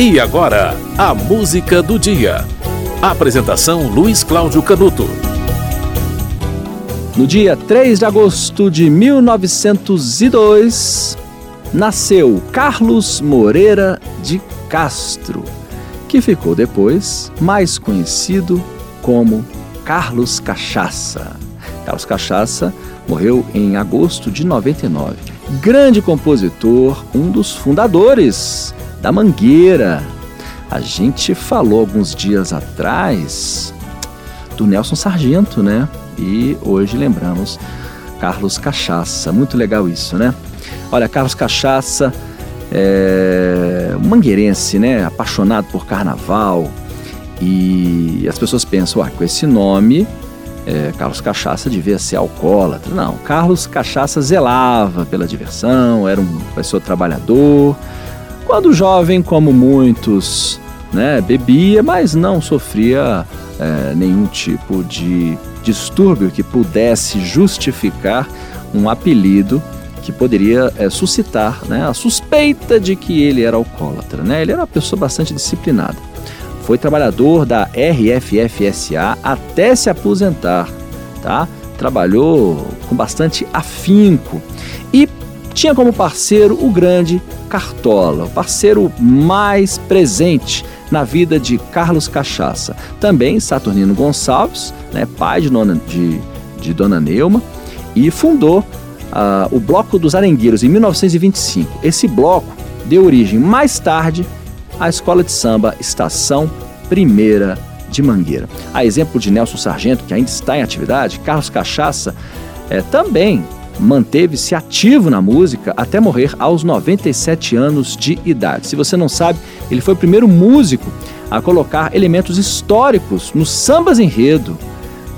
E agora, a música do dia. Apresentação Luiz Cláudio Canuto. No dia 3 de agosto de 1902, nasceu Carlos Moreira de Castro, que ficou depois mais conhecido como Carlos Cachaça. Carlos Cachaça morreu em agosto de 99. Grande compositor, um dos fundadores da Mangueira. A gente falou alguns dias atrás do Nelson Sargento, né? E hoje lembramos Carlos Cachaça. Muito legal isso, né? Olha, Carlos Cachaça é mangueirense, né? Apaixonado por carnaval. E as pessoas pensam, ah, com esse nome, é, Carlos Cachaça devia ser alcoólatra. Não, Carlos Cachaça zelava pela diversão, era uma pessoa trabalhador, quando jovem, como muitos, né, bebia, mas não sofria é, nenhum tipo de distúrbio que pudesse justificar um apelido que poderia é, suscitar né, a suspeita de que ele era alcoólatra. Né? Ele era uma pessoa bastante disciplinada. Foi trabalhador da RFFSA até se aposentar, tá? Trabalhou com bastante afinco e tinha como parceiro o grande Cartola, o parceiro mais presente na vida de Carlos Cachaça. Também Saturnino Gonçalves, né, pai de, nona, de, de Dona Neuma, e fundou uh, o Bloco dos Arengueiros em 1925. Esse bloco deu origem mais tarde à Escola de Samba Estação Primeira de Mangueira. A exemplo de Nelson Sargento, que ainda está em atividade, Carlos Cachaça é, também manteve-se ativo na música até morrer aos 97 anos de idade. Se você não sabe, ele foi o primeiro músico a colocar elementos históricos nos sambas enredo.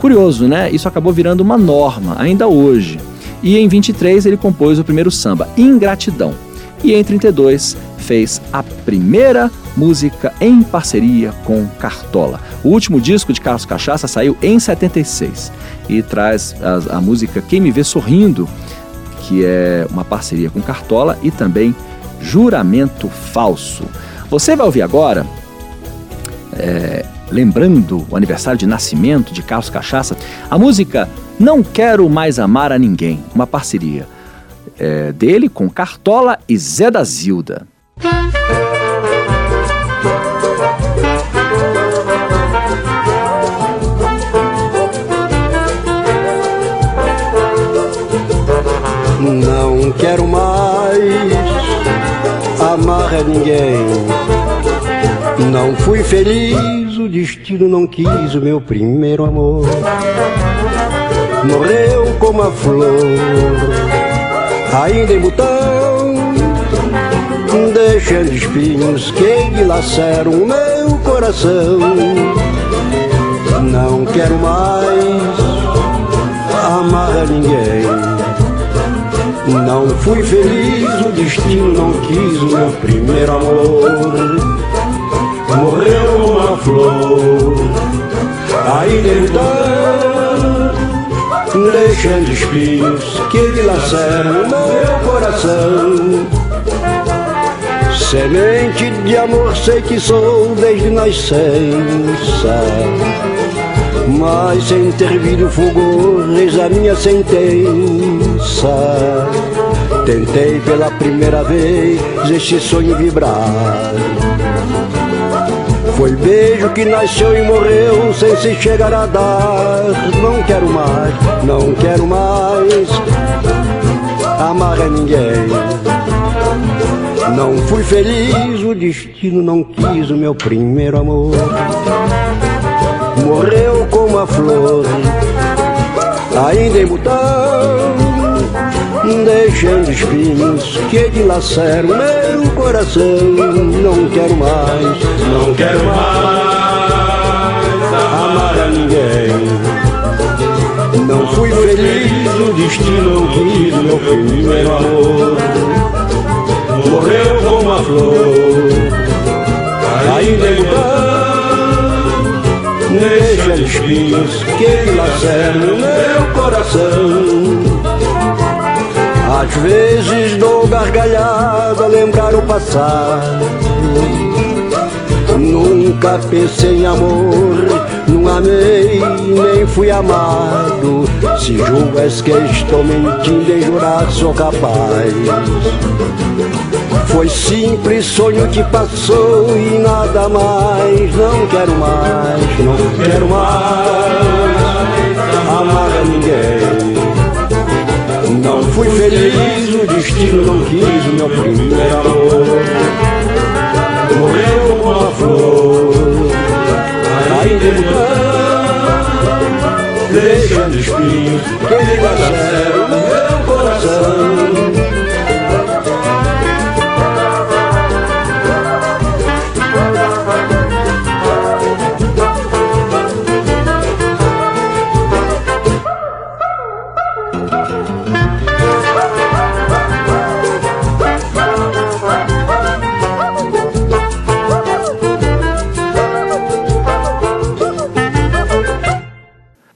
Curioso, né? Isso acabou virando uma norma ainda hoje. E em 23 ele compôs o primeiro samba, Ingratidão. E em 32 fez a primeira música em parceria com Cartola. O último disco de Carlos Cachaça saiu em 76 e traz a, a música Quem Me Vê Sorrindo, que é uma parceria com Cartola, e também Juramento Falso. Você vai ouvir agora, é, lembrando o aniversário de nascimento de Carlos Cachaça, a música Não Quero Mais Amar a Ninguém, uma parceria é, dele com Cartola e Zé da Zilda. Não quero mais amar a ninguém. Não fui feliz, o destino não quis o meu primeiro amor. Morreu como a flor, ainda em botão, deixando espinhos que dilaceram o meu coração. Não quero mais amar a ninguém. Não fui feliz, o destino não quis o meu primeiro amor. Morreu uma flor, aí então, deixando espinhos que dilaceram meu coração. Semente de amor sei que sou desde nascença mas sem ter vindo fulgor, a minha sentença. Tentei pela primeira vez este sonho vibrar. Foi beijo que nasceu e morreu sem se chegar a dar. Não quero mais, não quero mais amar a ninguém. Não fui feliz, o destino não quis o meu primeiro amor morreu como a flor, ainda em botão, deixando espinhos que dilaceram meu coração. Não quero mais, não quero mais amar a ninguém. Não fui feliz, o destino não quis meu primeiro amor. Morreu como a flor, ainda em botão Deixa espinhos que laceram meu coração Às vezes dou gargalhada a lembrar o passado Nunca pensei em amor, não amei, nem fui amado. Se julgas que estou mentindo em jurar, sou capaz. Foi simples sonho que passou e nada mais. Não quero mais, não quero mais amar a ninguém. Fui feliz, o destino não quis o meu primeiro amor. Morreu com a flor, ainda no campo, deixando espinhos, que lacera o meu coração.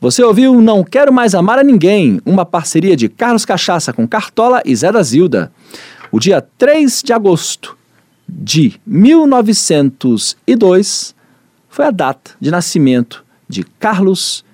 Você ouviu Não Quero Mais Amar a Ninguém, uma parceria de Carlos Cachaça com Cartola e Zé da Zilda. O dia 3 de agosto de 1902 foi a data de nascimento de Carlos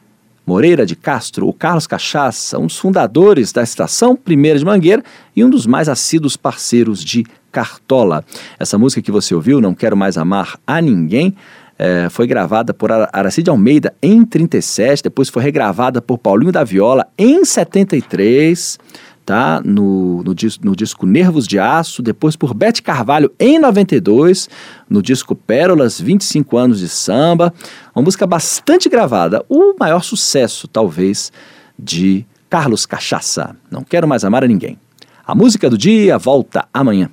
Moreira de Castro, o Carlos Cachaça, um dos fundadores da Estação Primeira de Mangueira e um dos mais assíduos parceiros de Cartola. Essa música que você ouviu, Não Quero Mais Amar a Ninguém, é, foi gravada por Aracide Almeida em 37, depois foi regravada por Paulinho da Viola em 73, tá? No, no, no, disco Nervos de Aço, depois por Bete Carvalho em 92, no disco Pérolas, 25 anos de samba. Uma música bastante gravada, o maior sucesso, talvez, de Carlos Cachaça. Não quero mais amar a ninguém. A música do dia volta amanhã.